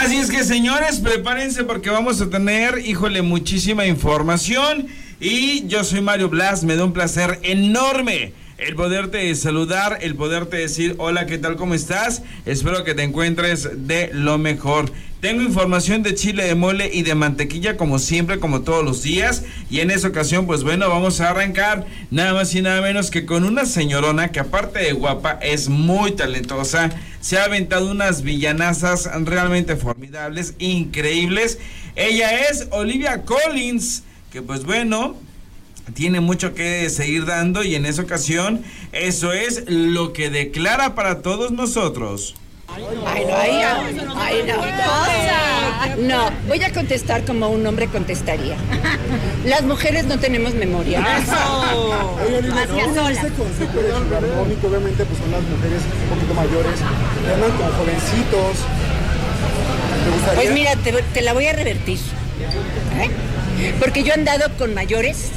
Así es que señores, prepárense porque vamos a tener, híjole, muchísima información. Y yo soy Mario Blas, me da un placer enorme el poderte saludar, el poderte decir hola, ¿qué tal? ¿Cómo estás? Espero que te encuentres de lo mejor. Tengo información de chile de mole y de mantequilla como siempre, como todos los días. Y en esa ocasión, pues bueno, vamos a arrancar nada más y nada menos que con una señorona que aparte de guapa es muy talentosa. Se ha aventado unas villanazas realmente formidables, increíbles. Ella es Olivia Collins, que pues bueno, tiene mucho que seguir dando y en esa ocasión eso es lo que declara para todos nosotros. Ay, no, ay, no. No, voy a contestar como un hombre contestaría. Las mujeres no tenemos memoria. Eso. Oye, ¿no este concepto de obviamente pues son las mujeres un poquito mayores, andan como jovencitos. ¿Te gustaría? Pues mira, te, te la voy a revertir. ¿eh? Porque yo he andado con mayores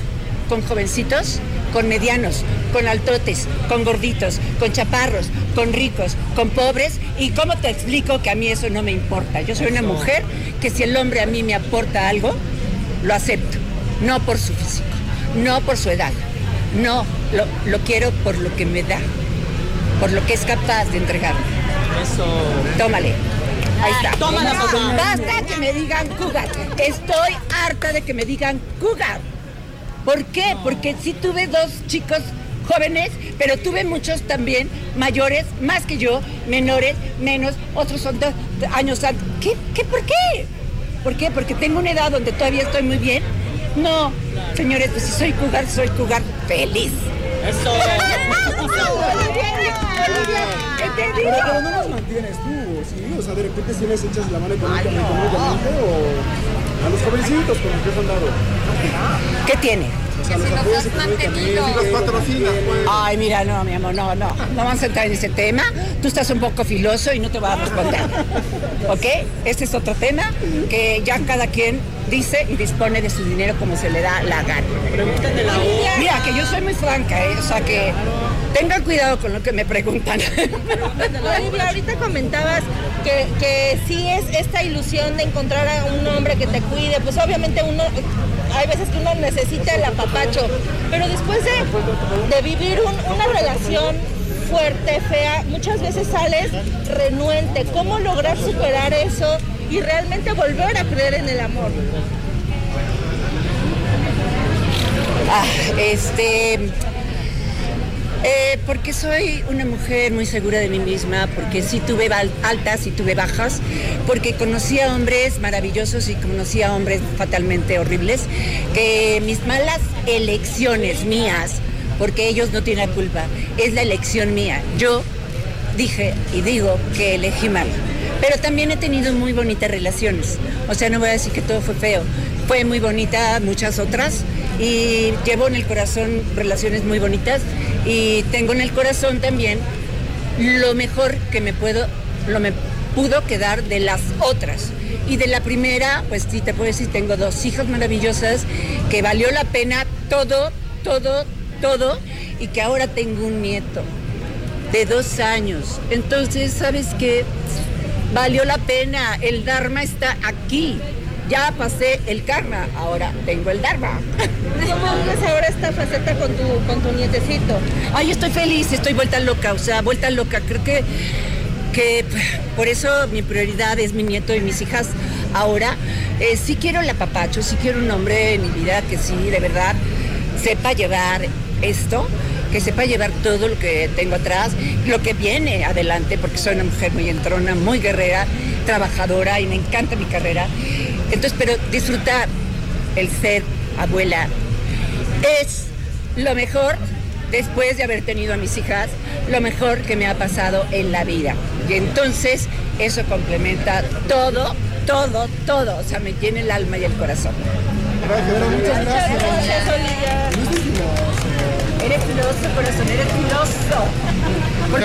con jovencitos, con medianos, con altotes, con gorditos, con chaparros, con ricos, con pobres. ¿Y cómo te explico que a mí eso no me importa? Yo soy una mujer que si el hombre a mí me aporta algo, lo acepto. No por su físico, no por su edad. No, lo, lo quiero por lo que me da, por lo que es capaz de entregarme. Eso. Tómale. Ahí está. Tómala. Basta que me digan cougar. Estoy harta de que me digan cougar. ¿Por qué? Porque sí tuve dos chicos jóvenes, pero tuve muchos también mayores, más que yo, menores, menos, otros son dos años antes. ¿Qué? ¿Qué? ¿Por qué? ¿Por qué? Porque tengo una edad donde todavía estoy muy bien. No, señores, pues si soy cougar, soy cougar feliz. Eso. ¿Entendido? Pero, pero no los mantienes tú, ¿sí? O sea, de repente sí les echas la mano económicamente, económicamente o a los jovencitos con los que has andado. ¿Qué tiene? Los pues. Ay, mira, no, mi amor, no, no. No vamos a entrar en ese tema. Tú estás un poco filoso y no te voy a responder. ¿Ok? Este es otro tema que ya cada quien dice y dispone de su dinero como se le da la gana. Pregúntenle la hora. Mira, que yo soy muy franca, ¿eh? O sea que tengan cuidado con lo que me preguntan. Olivia, ahorita comentabas que, que sí es esta ilusión de encontrar a un hombre que te cuide, pues obviamente uno, hay veces que uno necesita el apapacho, pero después de, de vivir un- una relación fuerte, fea, muchas veces sales renuente. ¿Cómo lograr superar eso y realmente volver a creer en el amor? Ah, este. Eh, porque soy una mujer muy segura de mí misma, porque sí tuve altas y tuve bajas, porque conocí a hombres maravillosos y conocí a hombres fatalmente horribles, que mis malas elecciones mías, porque ellos no tienen culpa, es la elección mía. Yo dije y digo que elegí mal. Pero también he tenido muy bonitas relaciones. O sea, no voy a decir que todo fue feo. Fue muy bonita muchas otras y llevo en el corazón relaciones muy bonitas y tengo en el corazón también lo mejor que me puedo, lo me pudo quedar de las otras. Y de la primera, pues sí, te puedo decir, tengo dos hijas maravillosas que valió la pena todo, todo, todo y que ahora tengo un nieto de dos años. Entonces, ¿sabes qué? Valió la pena. El Dharma está aquí. Ya pasé el karma, ahora tengo el Dharma. ¿Cómo vives ahora esta faceta con tu, con tu nietecito? Ay, estoy feliz, estoy vuelta loca, o sea, vuelta loca. Creo que, que por eso mi prioridad es mi nieto y mis hijas. Ahora, eh, sí quiero el apapacho, sí quiero un hombre en mi vida que sí, de verdad, sepa llevar esto, que sepa llevar todo lo que tengo atrás, lo que viene adelante, porque soy una mujer muy entrona, muy guerrera, trabajadora y me encanta mi carrera. Entonces, pero disfrutar el ser abuela es lo mejor después de haber tenido a mis hijas, lo mejor que me ha pasado en la vida. Y entonces eso complementa todo, todo, todo. O sea, me llena el alma y el corazón. Pero muchas gracias. Gracias, Olivia. Eres filoso, corazón, eres filoso.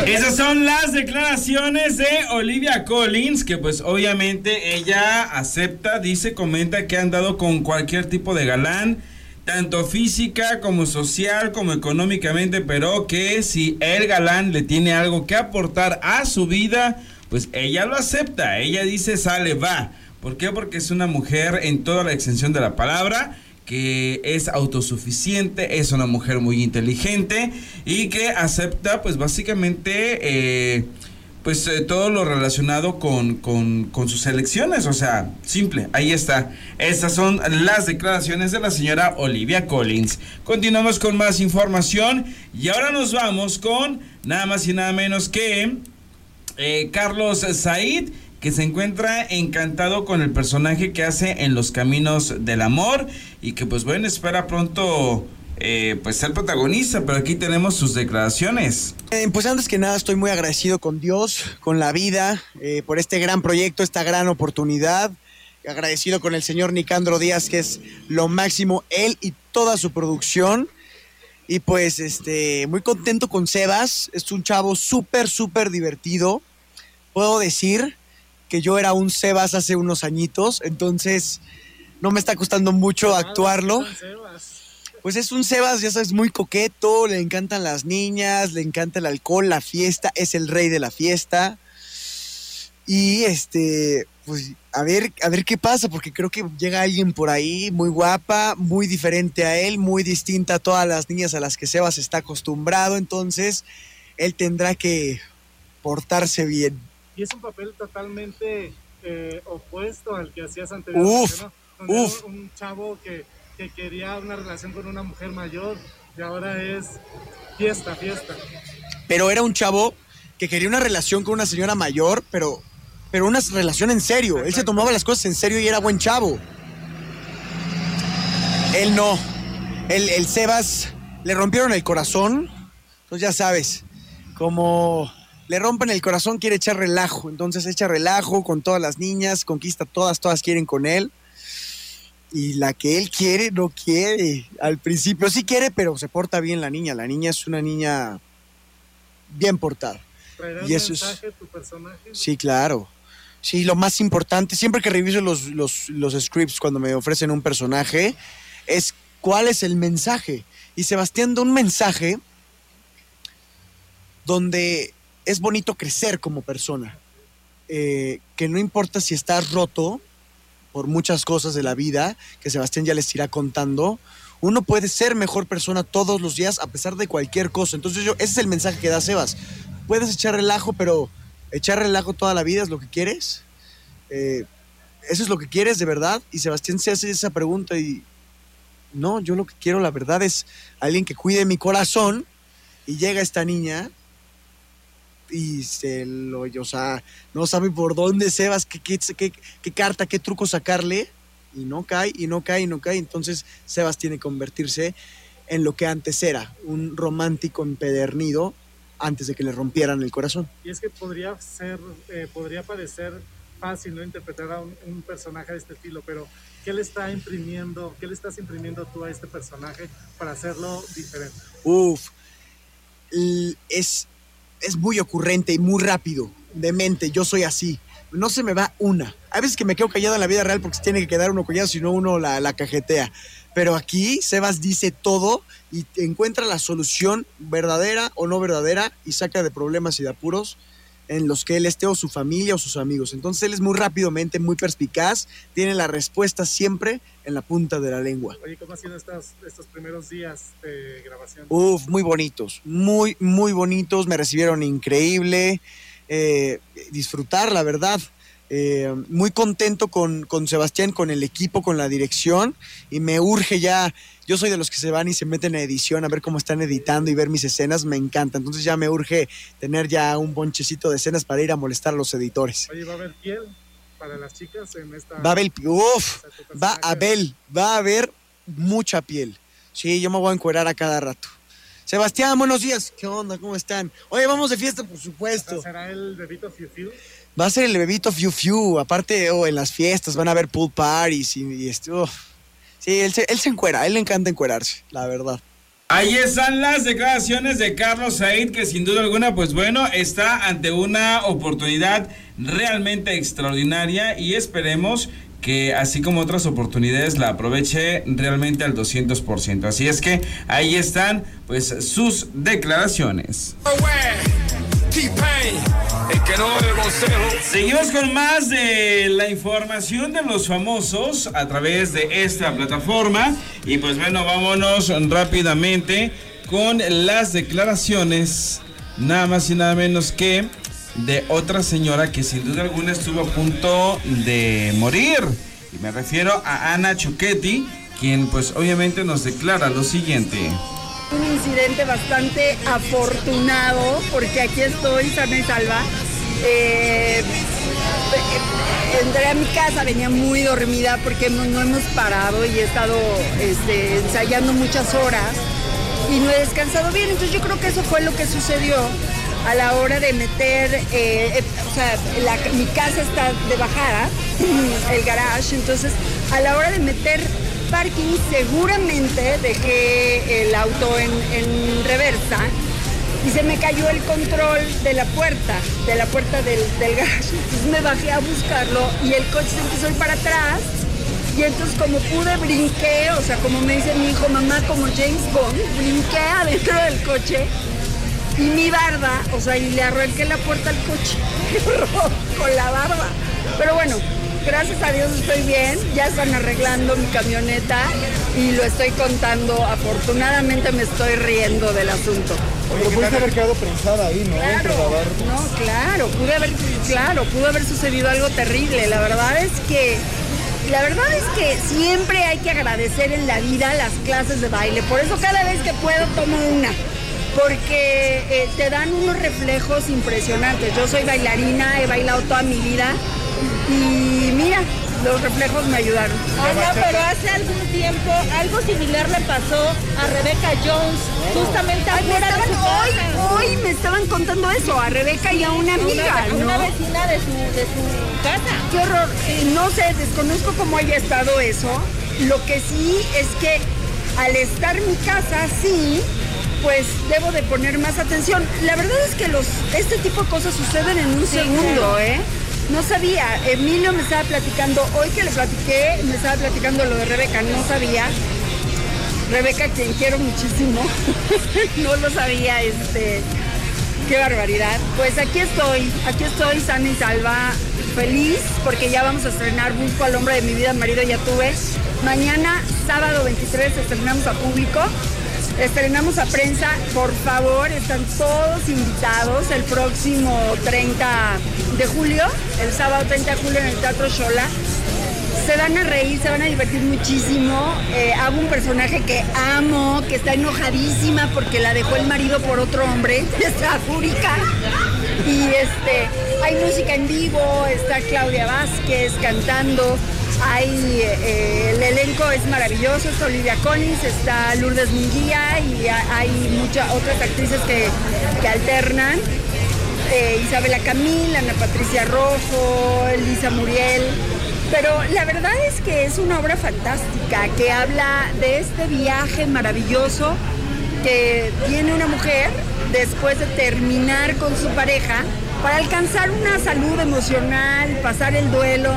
Esas son las declaraciones de Olivia Collins, que pues obviamente ella acepta, dice, comenta que ha andado con cualquier tipo de galán, tanto física como social como económicamente, pero que si el galán le tiene algo que aportar a su vida, pues ella lo acepta, ella dice sale, va. ¿Por qué? Porque es una mujer en toda la extensión de la palabra que es autosuficiente, es una mujer muy inteligente y que acepta pues básicamente eh, pues eh, todo lo relacionado con, con, sus elecciones, o sea, simple, ahí está. Estas son las declaraciones de la señora Olivia Collins. Continuamos con más información y ahora nos vamos con nada más y nada menos que eh, Carlos Said que se encuentra encantado con el personaje que hace en Los Caminos del Amor y que pues bueno, espera pronto eh, pues ser protagonista, pero aquí tenemos sus declaraciones. Eh, pues antes que nada estoy muy agradecido con Dios, con la vida, eh, por este gran proyecto, esta gran oportunidad. Agradecido con el señor Nicandro Díaz, que es lo máximo, él y toda su producción. Y pues este, muy contento con Sebas, es un chavo súper, súper divertido. Puedo decir que yo era un Sebas hace unos añitos, entonces no me está costando mucho actuarlo. Pues es un Sebas, ya sabes, muy coqueto, le encantan las niñas, le encanta el alcohol, la fiesta, es el rey de la fiesta. Y este, pues a ver, a ver qué pasa, porque creo que llega alguien por ahí muy guapa, muy diferente a él, muy distinta a todas las niñas a las que Sebas está acostumbrado, entonces él tendrá que portarse bien. Y es un papel totalmente eh, opuesto al que hacías anteriormente, uf, ¿no? uf. Un chavo que que quería una relación con una mujer mayor y ahora es fiesta, fiesta. Pero era un chavo que quería una relación con una señora mayor, pero, pero una relación en serio. Él se tomaba las cosas en serio y era buen chavo. Él no. El, el Sebas le rompieron el corazón. Entonces ya sabes, como le rompen el corazón, quiere echar relajo. Entonces echa relajo con todas las niñas, conquista todas, todas quieren con él y la que él quiere no quiere. Al principio sí quiere, pero se porta bien la niña. La niña es una niña bien portada. Y eso mensaje, es... tu personaje? Sí, claro. Sí, lo más importante, siempre que reviso los, los, los scripts cuando me ofrecen un personaje, es cuál es el mensaje. Y Sebastián da un mensaje donde es bonito crecer como persona. Eh, que no importa si estás roto, por muchas cosas de la vida que Sebastián ya les irá contando, uno puede ser mejor persona todos los días a pesar de cualquier cosa. Entonces yo, ese es el mensaje que da Sebas. Puedes echar relajo, pero echar relajo toda la vida es lo que quieres. Eh, eso es lo que quieres de verdad. Y Sebastián se hace esa pregunta y no, yo lo que quiero la verdad es alguien que cuide mi corazón. Y llega esta niña y se lo, o sea, no sabe por dónde Sebas, qué, qué, qué, qué, carta, qué truco sacarle, y no cae, y no cae, y no cae. Entonces Sebas tiene que convertirse en lo que antes era, un romántico empedernido antes de que le rompieran el corazón. Y es que podría ser, eh, podría parecer fácil no interpretar a un, un, personaje de este estilo, pero ¿qué le está imprimiendo, qué le estás imprimiendo tú a este personaje para hacerlo diferente? Uf, es es muy ocurrente y muy rápido, de mente, yo soy así. No se me va una. Hay veces que me quedo callado en la vida real porque se tiene que quedar uno callado, si no uno la, la cajetea. Pero aquí Sebas dice todo y encuentra la solución verdadera o no verdadera y saca de problemas y de apuros en los que él esté o su familia o sus amigos. Entonces él es muy rápidamente, muy perspicaz, tiene la respuesta siempre en la punta de la lengua. Oye, ¿cómo han sido estos, estos primeros días de grabación? Uf, muy bonitos, muy, muy bonitos, me recibieron increíble, eh, disfrutar, la verdad. Eh, muy contento con, con Sebastián, con el equipo, con la dirección y me urge ya yo soy de los que se van y se meten a edición a ver cómo están editando y ver mis escenas, me encanta. Entonces ya me urge tener ya un bonchecito de escenas para ir a molestar a los editores. Oye, ¿va a haber piel para las chicas en esta...? Va a haber, uff, va a haber, va a haber mucha piel. Sí, yo me voy a encuerar a cada rato. Sebastián, buenos días. ¿Qué onda? ¿Cómo están? Oye, vamos de fiesta, por supuesto. ¿Será el bebito Fiu Fiu? Va a ser el bebito Fiu Fiu. Aparte, oh, en las fiestas van a haber pool parties y, y esto... Oh. Sí, él se, él se encuera, a él le encanta encuerarse, la verdad. Ahí están las declaraciones de Carlos Said, que sin duda alguna, pues bueno, está ante una oportunidad realmente extraordinaria y esperemos que así como otras oportunidades la aproveche realmente al 200%. Así es que ahí están pues sus declaraciones. Seguimos con más de la información de los famosos a través de esta plataforma. Y pues bueno, vámonos rápidamente con las declaraciones, nada más y nada menos que de otra señora que sin duda alguna estuvo a punto de morir. Y me refiero a Ana Chuchetti, quien pues obviamente nos declara lo siguiente. Un incidente bastante afortunado porque aquí estoy sana y salva. Eh, entré a mi casa, venía muy dormida porque no, hemos parado y he estado este, ensayando muchas horas y no he descansado bien. Entonces yo creo que eso fue lo que sucedió a la hora de meter, eh, eh, o sea, mi casa está de bajada, el garage, entonces a la hora de meter parking seguramente dejé el auto en, reversa y se me cayó el control de la puerta, de la puerta del, del garage. Entonces me bajé a buscarlo y el coche se empezó a para atrás. Y entonces como pude brinqué, o sea, como me dice mi hijo, mamá, como James Bond, brinqué adentro del coche y mi barba, o sea, y le arranqué la puerta al coche con la barba. Pero bueno, gracias a Dios estoy bien, ya están arreglando mi camioneta y lo estoy contando. Afortunadamente me estoy riendo del asunto. Pero pudiste haber quedado prensada ahí, ¿no? Claro, no, claro, pude haber, claro, pudo haber sucedido algo terrible. La verdad es que, la verdad es que siempre hay que agradecer en la vida las clases de baile. Por eso cada vez que puedo tomo una. Porque eh, te dan unos reflejos impresionantes. Yo soy bailarina, he bailado toda mi vida. Y mira, los reflejos me ayudaron. Ana, pero hace algún tiempo algo similar le pasó a Rebecca Jones, justamente afuera de su hoy, me estaban contando eso, a Rebeca y a una amiga, una, a una ¿no? vecina de su, de su casa. Qué horror. Eh, no sé, desconozco cómo haya estado eso. Lo que sí es que al estar mi casa así, pues debo de poner más atención. La verdad es que los, este tipo de cosas suceden en un Sí, segundo, claro. ¿eh? No sabía. Emilio me estaba platicando, hoy que le platiqué, me estaba platicando lo de Rebeca, no sabía. Rebeca, quien quiero muchísimo, no lo sabía, este, qué barbaridad. Pues aquí estoy, aquí estoy sana y salva, feliz, porque ya vamos a estrenar Busco al hombre de mi vida, marido ya tuve. Mañana, sábado 23, estrenamos a público, estrenamos a prensa, por favor, están todos invitados el próximo 30 de julio, el sábado 30 de julio en el Teatro Shola se van a reír, se van a divertir muchísimo. Eh, hago un personaje que amo, que está enojadísima porque la dejó el marido por otro hombre, está fúrica. Y este, hay música en vivo, está Claudia Vázquez cantando, hay, eh, el elenco es maravilloso, está Olivia Collins, está Lourdes Munguía y ha- hay muchas otras actrices que, que alternan. Eh, Isabela Camil, Ana Patricia Rojo, Lisa Muriel. Pero la verdad es que es una obra fantástica que habla de este viaje maravilloso que tiene una mujer después de terminar con su pareja para alcanzar una salud emocional, pasar el duelo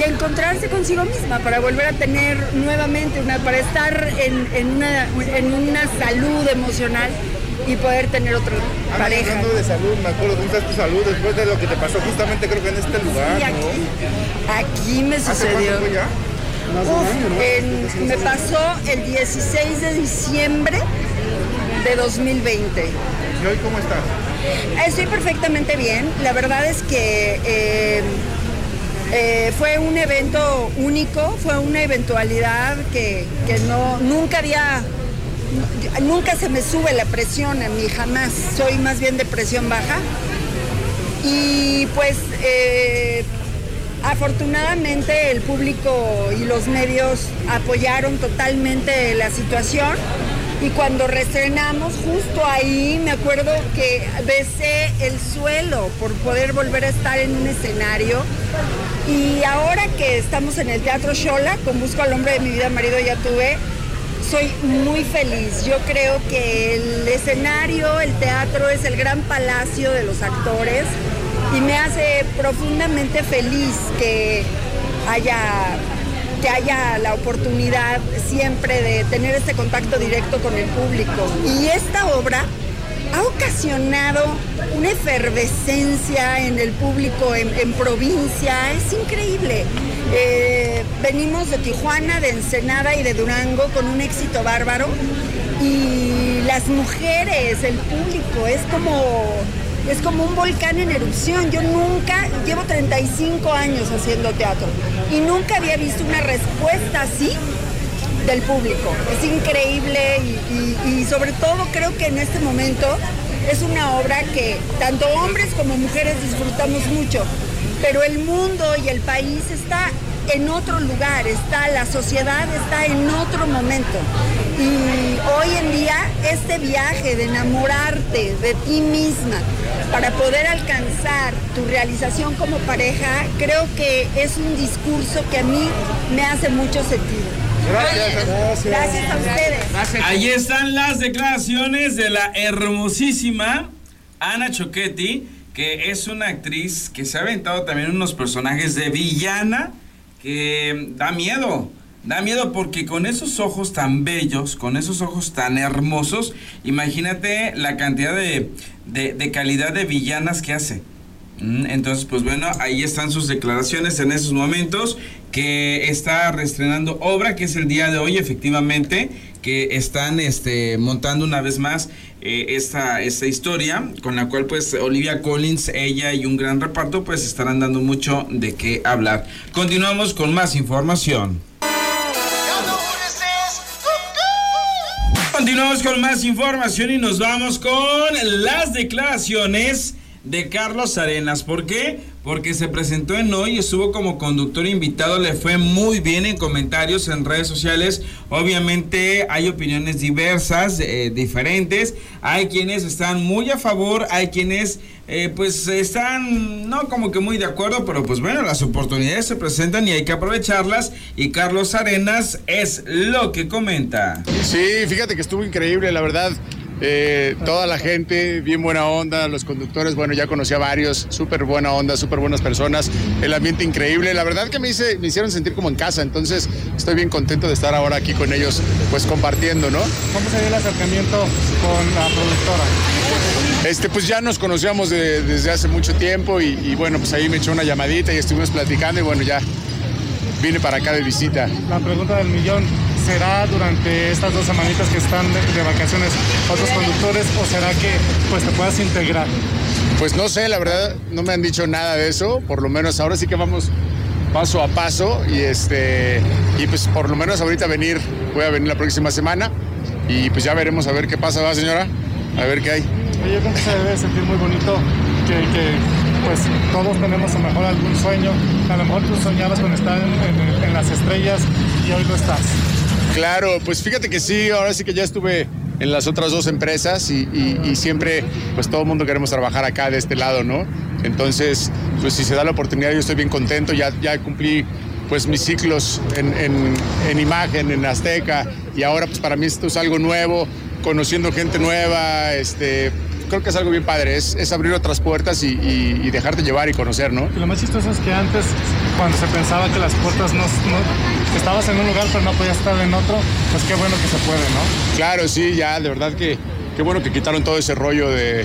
y encontrarse consigo misma para volver a tener nuevamente una, para estar en, en una, en una salud emocional y poder tener otra pareja. Hablando de salud, me acuerdo cómo está tu salud después de lo que te pasó justamente creo que en este lugar, aquí, aquí me ¿Hace sucedió. ya? Uf, en- me pasó el 16 de diciembre de 2020. ¿Y hoy cómo estás? Estoy perfectamente bien. La verdad es que eh, eh, fue un evento único, fue una eventualidad que, que no, nunca había, nunca se me sube la presión a mí, jamás. Soy más bien de presión baja. Y pues eh, afortunadamente el público y los medios apoyaron totalmente la situación. Y cuando reestrenamos, justo ahí me acuerdo que besé el suelo por poder volver a estar en un escenario. Y ahora que estamos en el Teatro Shola, con Busco al hombre de mi vida, marido ya tuve, soy muy feliz. Yo creo que el escenario, el teatro es el gran palacio de los actores y me hace profundamente feliz que haya que haya la oportunidad siempre de tener este contacto directo con el público. Y esta obra ha ocasionado una efervescencia en el público en, provincia, es increíble. Eh, venimos de Tijuana, de Ensenada y de Durango con un éxito bárbaro y las mujeres, el público, es como, es como un volcán en erupción. Yo nunca, llevo 35 años haciendo teatro y nunca había visto una respuesta así del público. Es increíble y, sobre todo creo que en este momento es una obra que tanto hombres como mujeres disfrutamos mucho, pero el mundo y el país está en otro lugar, está la sociedad está en otro momento. Y hoy en día este viaje de enamorarte de ti misma para poder alcanzar tu realización como pareja, creo que es un discurso que a mí me hace mucho sentido. Gracias. Gracias a ustedes. Ahí están las declaraciones de la hermosísima Ana Choquetti, que es una actriz que se ha aventado también unos personajes de villana que da miedo. Da miedo porque con esos ojos tan bellos, con esos ojos tan hermosos, imagínate la cantidad de, de- calidad de villanas que hace. Mm, Entonces, pues bueno, ahí están sus declaraciones en esos momentos que está reestrenando obra, que es el día de hoy, efectivamente, que están este, montando una vez más eh, esta, esta historia, con la cual pues Olivia Collins, ella y un gran reparto pues estarán dando mucho de qué hablar. Continuamos con más información. Continuamos con más información y nos vamos con las declaraciones de Carlos Arenas. ¿Por qué? Porque se presentó en hoy, estuvo como conductor invitado, le fue muy bien en comentarios en redes sociales. Obviamente hay opiniones diversas, eh, diferentes. Hay quienes están muy a favor, hay quienes eh, pues están no como que muy de acuerdo, pero pues bueno, las oportunidades se presentan y hay que aprovecharlas. Y Carlos Arenas es lo que comenta. Sí, fíjate que estuvo increíble, la verdad. Eh, toda la gente, bien buena onda, los conductores, bueno, ya conocí a varios, súper buena onda, súper buenas personas, el ambiente increíble, la verdad que me, hice, me hicieron sentir como en casa, entonces estoy bien contento de estar ahora aquí con ellos, pues compartiendo, ¿no? ¿Cómo se dio el acercamiento con la productora? Este, pues ya nos conocíamos de- desde hace mucho tiempo y, y bueno, pues ahí me echó una llamadita y estuvimos platicando y bueno, ya vine para acá de visita. La pregunta del millón, ¿será durante estas dos semanitas que están de, de vacaciones otros conductores o será que pues te puedas integrar? Pues no sé, la verdad no me han dicho nada de eso, por lo menos ahora sí que vamos paso a paso y este y pues por lo menos ahorita venir, voy a venir la próxima semana y pues ya veremos a ver qué pasa, ¿va señora? A ver qué hay. Yo creo que se debe sentir muy bonito que, que, pues todos tenemos a lo mejor algún sueño, a lo mejor tú soñabas con estar en, las estrellas y hoy lo estás. Claro, pues fíjate que sí, ahora sí que ya estuve en las otras dos empresas y siempre, pues todo el mundo queremos trabajar acá de este lado, ¿no? Entonces, pues si se da la oportunidad, yo estoy bien contento, ya, ya cumplí pues mis ciclos en, en- en imagen, en Azteca, y ahora pues para mí esto es algo nuevo, conociendo gente nueva, este, creo que es algo bien padre, es, es abrir otras puertas y, y- y dejarte llevar y conocer, ¿no? Y lo más chistoso es que antes, cuando se pensaba que las puertas no, estabas en un lugar pero no podías estar en otro, pues qué bueno que se puede, ¿no? Claro, sí, ya, de verdad que qué bueno que quitaron todo ese rollo de,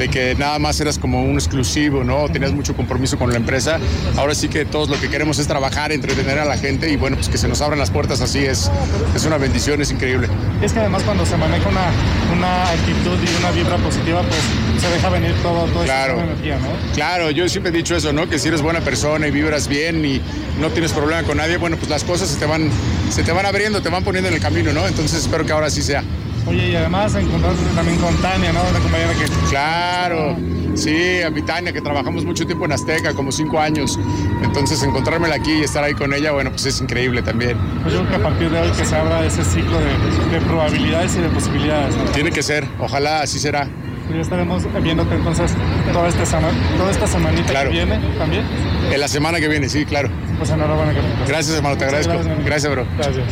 de que nada más eras como un exclusivo, ¿no? Tenías mucho compromiso con la empresa. Ahora sí que todos lo que queremos es trabajar, entretener a la gente y bueno, pues que se nos abran las puertas así es, es una bendición, es increíble. Es que además cuando se maneja una, una actitud y una vibra positiva, pues se deja venir todo, todo Claro. esa energía, ¿no? Claro, yo siempre he dicho eso, ¿no? Que si eres buena persona y vibras bien y no tienes problema con nadie, bueno, pues las cosas se te van, se te van abriendo, te van poniendo en el camino, ¿no? Entonces espero que ahora sí sea. Oye, y además encontrarte también con Tania, ¿no? Una compañera que... Claro, sí, a mi Tania, que trabajamos mucho tiempo en Azteca, como cinco años. Entonces, encontrármela aquí y estar ahí con ella, bueno, pues es increíble también. Pues yo creo que a partir de hoy que se abra ese ciclo de, de probabilidades y de posibilidades. ¿no? Tiene que ser, ojalá así será. Y ya estaremos viéndote entonces toda esta, sema- toda esta semanita Claro. que viene también. En la semana que viene, sí, claro. Pues enhorabuena. Carlitos. Gracias, hermano, te agradezco. Gracias, Gracias, bro. Gracias.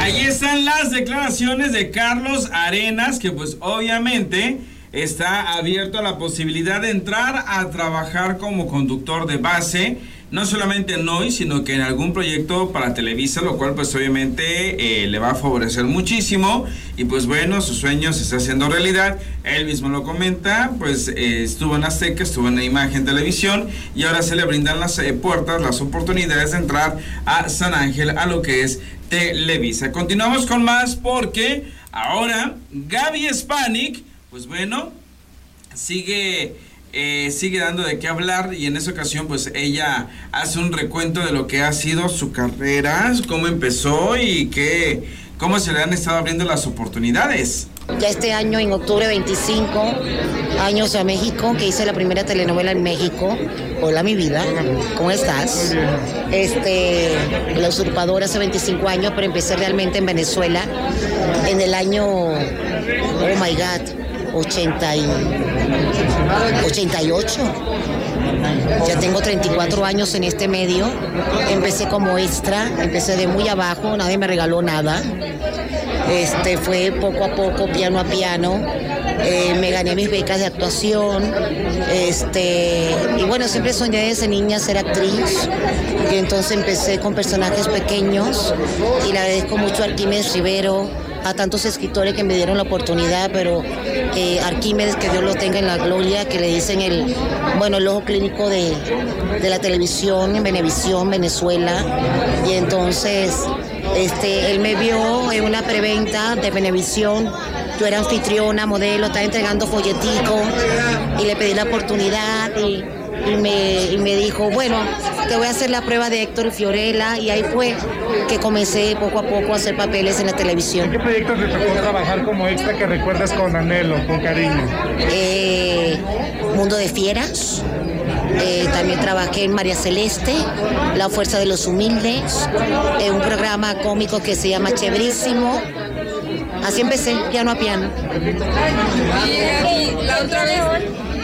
Ahí están las declaraciones de Carlos Arenas, que pues obviamente está abierto a la posibilidad de entrar a trabajar como conductor de base, no solamente en hoy, sino que en algún proyecto para Televisa, lo cual pues obviamente eh, le va a favorecer muchísimo. Y pues bueno, su sueño se está haciendo realidad, él mismo lo comenta, pues eh, estuvo en Azteca, estuvo en Imagen Televisión y ahora se le brindan las eh, puertas, las oportunidades de entrar a San Ángel, a lo que es Televisa. Continuamos con más porque ahora Gaby Spanik, pues bueno, sigue eh, sigue dando de qué hablar y en esa ocasión pues ella hace un recuento de lo que ha sido su carrera, cómo empezó y qué, cómo se le han estado abriendo las oportunidades. Ya este año, en octubre 25 años a México, que hice la primera telenovela en México. Hola, mi vida, ¿cómo estás? Este, La Usurpadora hace 25 años, pero empecé realmente en Venezuela en el año, oh my God, 80 y 88. Ya tengo 34 años en este medio. Empecé como extra, empecé de muy abajo, nadie me regaló nada. Este fue poco a poco, piano a piano. Eh, me gané mis becas de actuación. Este, y bueno, siempre soñé desde niña ser actriz. Y entonces empecé con personajes pequeños. Y le agradezco mucho a Arquímedes Rivero, a tantos escritores que me dieron la oportunidad, pero eh, Arquímedes, que Dios lo tenga en la gloria, que le dicen el, bueno, el ojo clínico de, de la televisión en Venevisión, Venezuela. Y entonces este, él me vio en una preventa de Venevisión. Yo era anfitriona, modelo, estaba entregando folletico y le pedí la oportunidad y, y me, y me dijo, bueno, te voy a hacer la prueba de Héctor Fiorella y ahí fue que comencé poco a poco a hacer papeles en la televisión. ¿En qué proyectos te tocó trabajar como extra que recuerdas con anhelo, con cariño? Eh, Mundo de Fieras. Eh, también trabajé en María Celeste, La Fuerza de los Humildes, en un programa cómico que se llama Chéverísimo. Así empecé, piano a piano. Y la otra vez.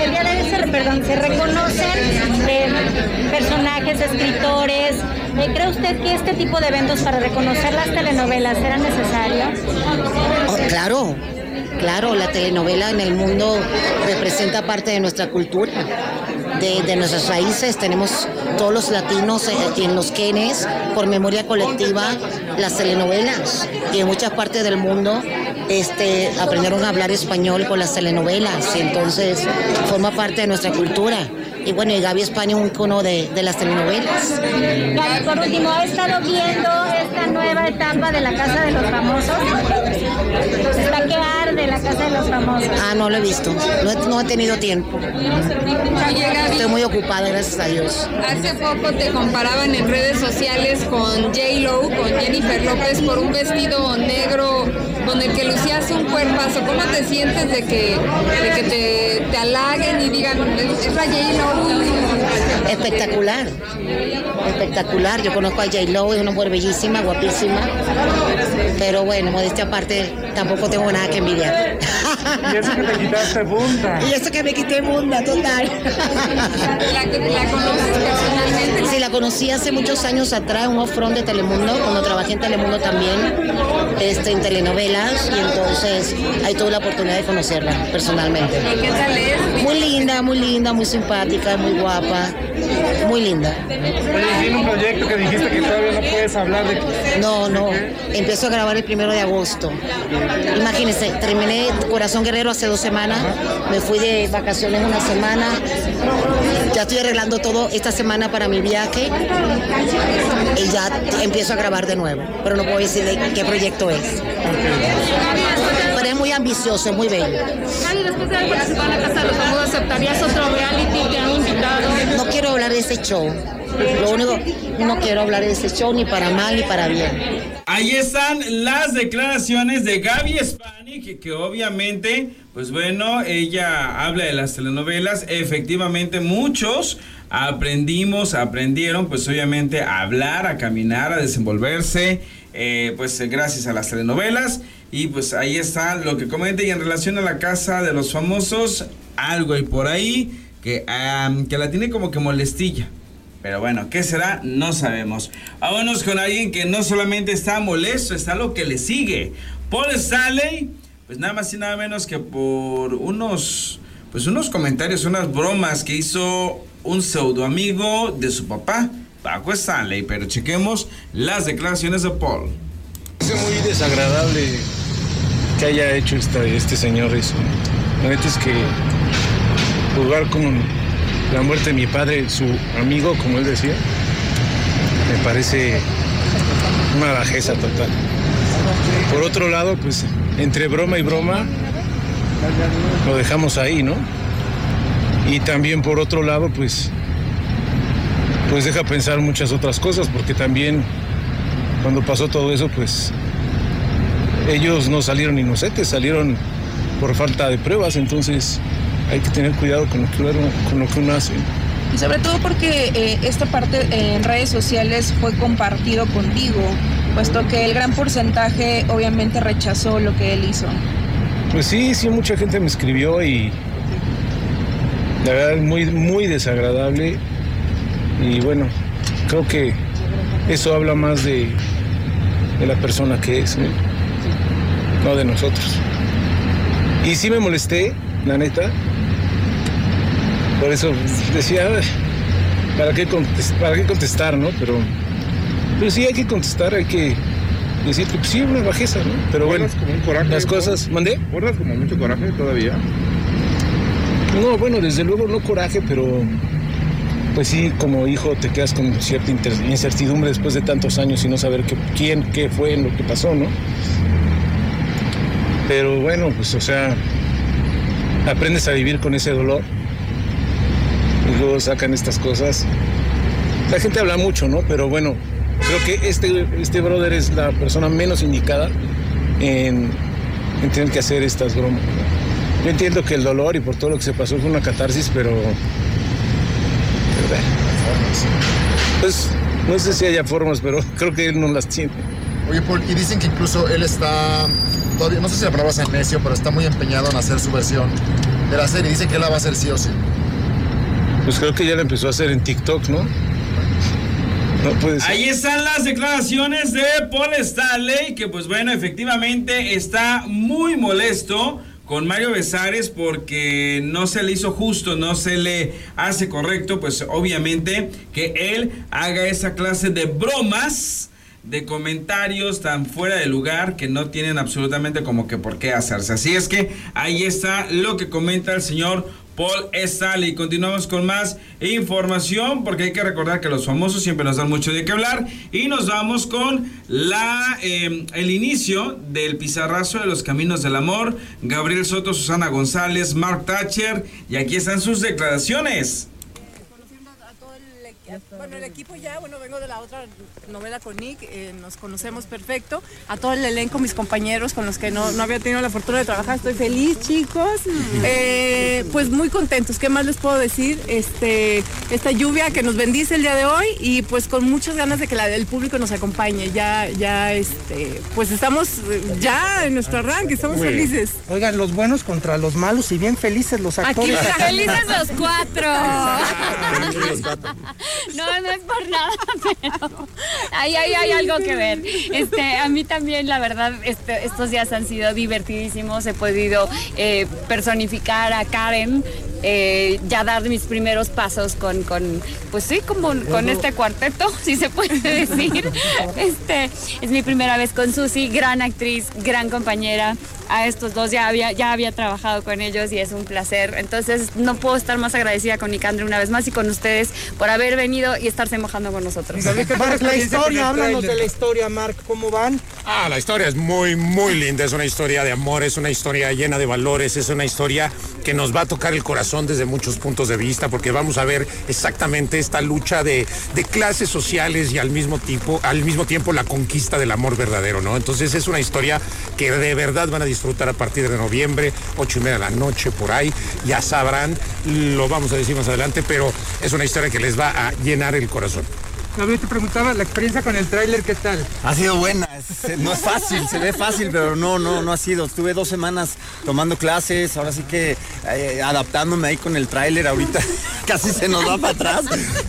El día de hoy se, perdón, se reconocen eh, personajes, escritores. Eh, ¿Cree usted que este tipo de eventos para reconocer las telenovelas eran necesarios? Oh, claro, claro, la telenovela en el mundo representa parte de nuestra cultura. De, nuestras raíces. Tenemos todos los latinos en los quenes, por memoria colectiva, las telenovelas. Y en muchas partes del mundo este, aprendieron a hablar español con las telenovelas. Y entonces forma parte de nuestra cultura. Y bueno, y Gaby España un icono de, de las telenovelas. Gaby, por último, ¿ha estado viendo esta nueva etapa de la Casa de los Famosos? Está que arde la Casa de los Famosos. Ah, no lo he visto. No he, no he tenido tiempo. Estoy muy ocupada, gracias a Dios. Hace poco te comparaban en redes sociales con J-Lo, con Jennifer López, por un vestido negro con el que lucías un cuerpazo. ¿Cómo te sientes de que, de que te, halaguen y digan, es la J-Lo? Espectacular, espectacular. Yo conozco a J-Lo, es una mujer bellísima, guapísima. Pero bueno, modestia aparte, tampoco tengo nada que envidiar. Y eso que te quitaste bunda. Y eso que me quité bunda, total. ¿La, la conoces personalmente? Sí, la conocí hace muchos años atrás, un off-front de Telemundo, cuando trabajé en Telemundo también, este, en telenovelas, y entonces ahí tuve la oportunidad de conocerla personalmente. ¿Y qué tal es? Muy linda, muy linda, muy simpática, muy guapa, muy linda. Tiene un proyecto que dijiste que todavía no puedes hablar de... No, no, empiezo a grabar el primero de agosto. Imagínense, terminé Corazón Guerrero hace dos semanas, me fui de vacaciones una semana, ya estoy arreglando todo esta semana para mi viaje. Y ya empiezo a grabar de nuevo, pero no puedo decir de qué proyecto es. Ambicioso, muy bello. Gaby, después de haber participado en la Casa de los Famosos, ¿aceptarías otro reality? ¿Te han invitado? No quiero hablar de ese show. Lo único, no quiero hablar de ese show ni para mal ni para bien. Ahí están las declaraciones de Gaby Spani, que, que, obviamente, pues bueno, ella habla de las telenovelas. Efectivamente, muchos aprendimos, aprendieron, pues obviamente, a hablar, a caminar, a desenvolverse, eh, pues gracias a las telenovelas. Y pues ahí está lo que comenta. Y en relación a la casa de los famosos, algo hay por ahí que, um, que la tiene como que molestilla. Pero bueno, ¿qué será? No sabemos. Vámonos con alguien que no solamente está molesto, está lo que le sigue. Paul Stanley, pues nada más y nada menos que por unos, pues unos comentarios, unas bromas que hizo un pseudo amigo de su papá, Paco Stanley. Pero chequemos las declaraciones de Paul. Es muy desagradable que haya hecho esta- este señor eso. La neta es que jugar con la muerte de mi padre, su amigo, como él decía, me parece una bajeza total. Por otro lado, pues entre broma y broma, lo dejamos ahí, ¿no? Y también por otro lado, pues, pues deja pensar muchas otras cosas, porque también cuando pasó todo eso, pues ellos no salieron inocentes, salieron por falta de pruebas, entonces hay que tener cuidado con lo que uno, con lo que uno hace. Y sobre todo porque eh, esta parte eh, en redes sociales fue compartido contigo, puesto que el gran porcentaje obviamente rechazó lo que él hizo. Pues sí, sí, mucha gente me escribió y la verdad muy, muy desagradable. Y bueno, creo que eso habla más de, de la persona que es, ¿no? no de nosotros. Y sí me molesté, la neta. Por eso decía, "Ay, ¿para qué, contestar, ¿para qué contestar, no? Pero, pero sí hay que contestar, hay que decir que pues, sí, una bajeza, ¿no? Pero bueno, las cosas, ¿mandé? ¿Guardas como mucho coraje todavía? No, bueno, desde luego no coraje, pero pues sí, como hijo te quedas con cierta incertidumbre después de tantos años y no saber qué, quién, qué fue lo que pasó, ¿no? Pero bueno, pues o sea, aprendes a vivir con ese dolor luego sacan estas cosas. La gente habla mucho, ¿no? Pero bueno, creo que este, este brother es la persona menos indicada en, en tener que hacer estas bromas. Yo entiendo que el dolor y por todo lo que se pasó fue una catarsis, pero. Pues no sé si haya formas, pero creo que él no las tiene. Oye, Paul, y dicen que incluso él está, todavía, no sé si la palabra sea necio, pero está muy empeñado en hacer su versión de la serie. Dice que él la va a hacer sí o sí. Pues creo que ya la empezó a hacer en TikTok, ¿no? No puede ser. Ahí están las declaraciones de Paul Stanley, que pues bueno, efectivamente está muy molesto con Mario Besares porque no se le hizo justo, no se le hace correcto, pues obviamente que él haga esa clase de bromas de comentarios tan fuera de lugar que no tienen absolutamente como que por qué hacerse. Así es que ahí está lo que comenta el señor Paul Stanley. Continuamos con más información porque hay que recordar que los famosos siempre nos dan mucho de qué hablar y nos vamos con la eh, el inicio del pizarrazo de los caminos del amor. Gabriel Soto, Susana González, Mark Thatcher y aquí están sus declaraciones. Bueno, el equipo ya, bueno, vengo de la otra novela con Nick, eh, nos conocemos perfecto. A todo el elenco, mis compañeros con los que no, no había tenido la fortuna de trabajar, estoy feliz, chicos. Eh, pues muy contentos, ¿qué más les puedo decir? Este, esta lluvia que nos bendice el día de hoy y pues con muchas ganas de que la, el público nos acompañe. Ya, ya, este, pues estamos eh, ya en nuestro arranque, estamos Muy bien. felices. Oigan, los buenos contra los malos y bien felices los actores. Felices los cuatro. No, no es por nada, pero ahí, ahí hay algo que ver. Este, a mí también, la verdad, este, estos días han sido divertidísimos. He podido eh, personificar a Karen. eh, ya dar mis primeros pasos con, con pues sí, como con este cuarteto, si se puede decir. Este, es mi primera vez con Susi, gran actriz, gran compañera. A estos dos ya había, ya había trabajado con ellos y es un placer. Entonces no puedo estar más agradecida con Nicandro una vez más y con ustedes por haber venido y estarse mojando con nosotros. Marc, la historia, háblanos de la historia, Marc, ¿cómo van? Ah, la historia es muy, muy linda. Es una historia de amor, es una historia llena de valores, es una historia que nos va a tocar el corazón desde muchos puntos de vista, porque vamos a ver exactamente esta lucha de, de clases sociales y al mismo, tipo, al mismo tiempo la conquista del amor verdadero, ¿no? Entonces es una historia que de verdad van a disfrutar a partir de noviembre, ocho y media de la noche, por ahí. Ya sabrán, lo vamos a decir más adelante, pero es una historia que les va a llenar el corazón. Gabriel te preguntaba la experiencia con el tráiler, ¿qué tal? Ha sido buena, no es fácil, se ve fácil, pero no, no, no ha sido. Estuve dos semanas tomando clases, ahora sí que eh, adaptándome ahí con el tráiler, ahorita casi se nos va para atrás,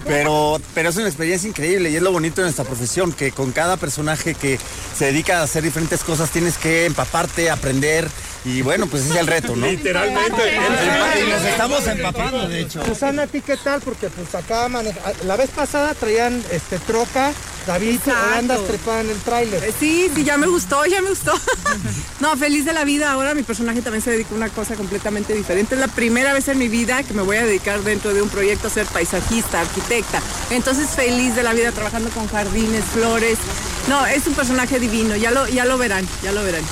pero, pero es una experiencia increíble y es lo bonito de nuestra profesión, que con cada personaje que se dedica a hacer diferentes cosas tienes que empaparte, aprender Y bueno, pues ese es el reto, ¿no? Literalmente. Y nos estamos empapando, de hecho. Susana, ¿a ti qué tal? Porque pues acá maneja- la vez pasada traían este troca, David, andas trepada en el tráiler. Eh, Sí, sí, ya me gustó, ya me gustó. No, feliz de la vida. Ahora mi personaje también se dedica a una cosa completamente diferente. Es la primera vez en mi vida que me voy a dedicar dentro de un proyecto a ser paisajista, arquitecta. Entonces feliz de la vida trabajando con jardines, flores. No, es un personaje divino. Ya lo, ya lo verán, ya lo verán.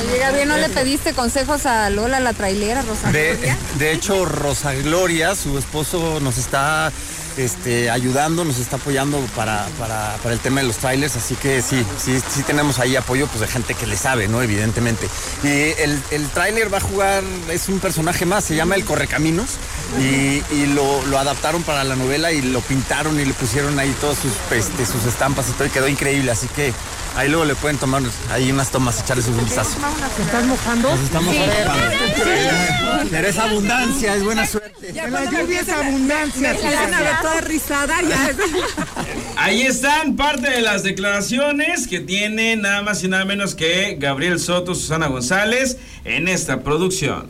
Oye, Gabriel, ¿no le pediste consejos a Lola, la trailera, Rosa? De, Gloria? de hecho, Rosa Gloria, su esposo, nos está este, ayudando, nos está apoyando para, para, para el tema de los trailers, así que sí, sí, sí tenemos ahí apoyo pues, de gente que le sabe, ¿no? Evidentemente. Y el, el tráiler va a jugar, es un personaje más, se llama El Correcaminos, y, y lo, lo adaptaron para la novela y lo pintaron y le pusieron ahí todas sus, este, sus estampas y todo, y quedó increíble, así que ahí luego le pueden tomar ahí unas tomas, echarle su vistazo. ¿Te estás mojando? Nos estamos mojando. Pero es abundancia, es buena suerte. En la lluvia es abundancia. Me van a ver toda rizada ya. Ahí están parte de las declaraciones que tiene nada más y nada menos que Gabriel Soto, Susana González en esta producción.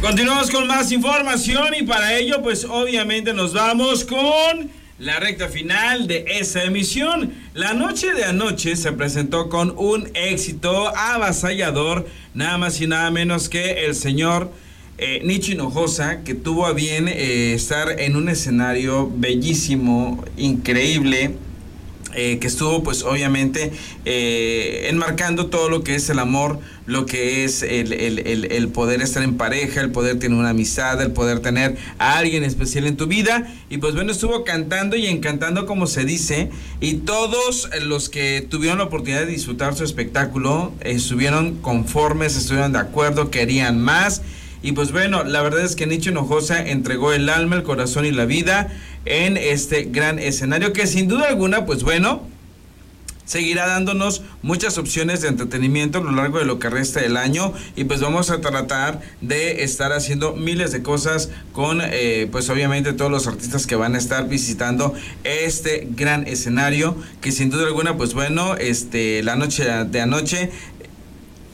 Continuamos con más información y para ello pues obviamente nos vamos con la recta final de esa emisión. La noche de anoche se presentó con un éxito avasallador, nada más y nada menos que el señor eh, Nicho Hinojosa, que tuvo a bien eh, estar en un escenario bellísimo, increíble, eh, que estuvo pues obviamente eh, enmarcando todo lo que es el amor, lo que es el, el- el- poder estar en pareja, el poder tener una amistad, el poder tener a alguien especial en tu vida. Y pues bueno, estuvo cantando y encantando como se dice. Y todos los que tuvieron la oportunidad de disfrutar su espectáculo eh, estuvieron conformes, estuvieron de acuerdo, querían más. Y pues bueno, la verdad es que Nicho Hinojosa entregó el alma, el corazón y la vida en este gran escenario que sin duda alguna, pues bueno, seguirá dándonos muchas opciones de entretenimiento a lo largo de lo que resta del año. Y pues vamos a tratar de estar haciendo miles de cosas con eh, pues obviamente todos los artistas que van a estar visitando este gran escenario que sin duda alguna pues bueno este la noche de anoche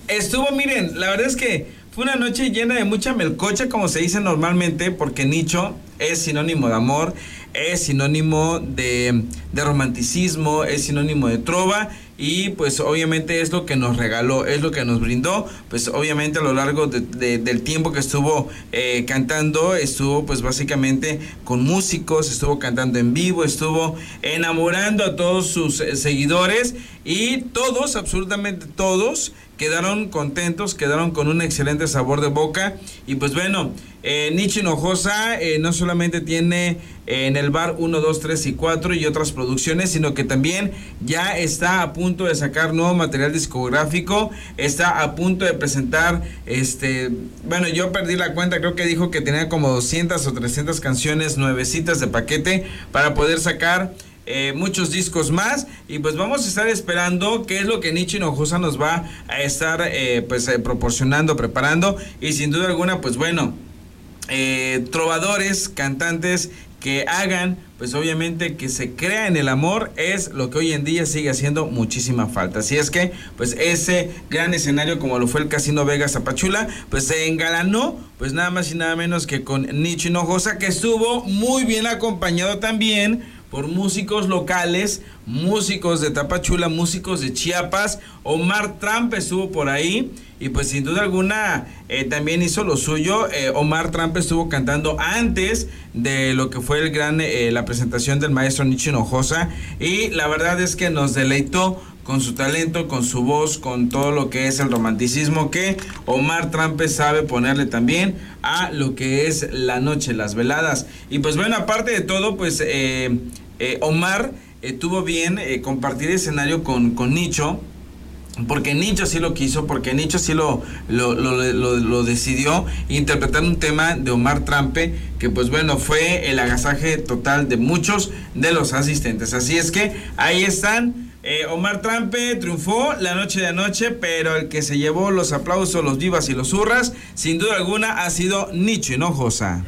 Estuvo, miren, la verdad es que fue una noche llena de mucha melcocha, como se dice normalmente, porque Nicho es sinónimo de amor, es sinónimo de, de romanticismo, es sinónimo de trova. Y pues obviamente es lo que nos regaló, es lo que nos brindó. Pues obviamente a lo largo de- de- del tiempo que estuvo eh, cantando, estuvo pues básicamente con músicos, estuvo cantando en vivo, estuvo enamorando a todos sus eh, seguidores y todos, absolutamente todos, quedaron contentos, quedaron con un excelente sabor de boca. Y pues bueno, eh, Nicho Hinojosa eh, no solamente tiene eh, en el bar 1, 2, 3 y 4 y otras producciones, sino que también ya está a punto de sacar nuevo material discográfico, está a punto de presentar, este, bueno, yo perdí la cuenta, creo que dijo que tenía como 200 o 300 canciones nuevecitas de paquete para poder sacar eh, muchos discos más y pues vamos a estar esperando qué es lo que Nicho Hinojosa nos va a estar eh, pues eh, proporcionando, preparando y sin duda alguna pues bueno trovadores, cantantes que hagan, pues obviamente que se crea en el amor es lo que hoy en día sigue haciendo muchísima falta. Así es que, pues ese gran escenario como lo fue el Casino Vegas Zapachula, pues se engalanó, pues nada más y nada menos que con Nicho Hinojosa, que estuvo muy bien acompañado también por músicos locales, músicos de Tapachula, músicos de Chiapas. Omar Trump estuvo por ahí y pues sin duda alguna eh, también hizo lo suyo. Eh, Omar Trump estuvo cantando antes de lo que fue el gran, eh, la presentación del maestro Nicho Hinojosa y la verdad es que nos deleitó con su talento, con su voz, con todo lo que es el romanticismo que Omar Trampe sabe ponerle también a lo que es la noche, las veladas. Y pues bueno, aparte de todo, pues eh, Omar tuvo bien eh, compartir escenario con, con Nicho. Porque Nicho sí lo quiso, porque Nicho sí lo, lo- lo decidió interpretar un tema de Omar Trampe, que pues bueno, fue el agasaje total de muchos de los asistentes. Así es que ahí están. Eh, Omar Trampe triunfó la noche de anoche, pero el que se llevó los aplausos, los vivas y los hurras, sin duda alguna, ha sido Nicho Hinojosa.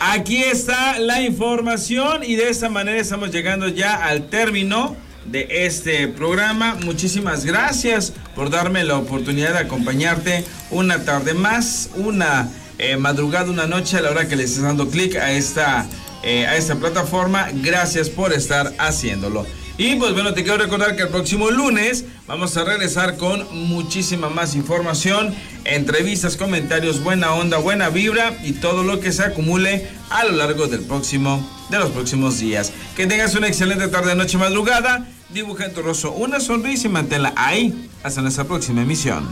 Aquí está la información y de esta manera estamos llegando ya al término de este programa. Muchísimas gracias por darme la oportunidad de acompañarte una tarde más, una eh, madrugada, una noche a la hora que le estés dando clic a esta, eh, a esta plataforma. Gracias por estar haciéndolo. Y pues bueno, te quiero recordar que el próximo lunes vamos a regresar con muchísima más información, entrevistas, comentarios, buena onda, buena vibra y todo lo que se acumule a lo largo del próximo, de los próximos días. Que tengas una excelente tarde, noche, madrugada. Dibuja en tu rostro una sonrisa y manténla ahí hasta nuestra próxima emisión.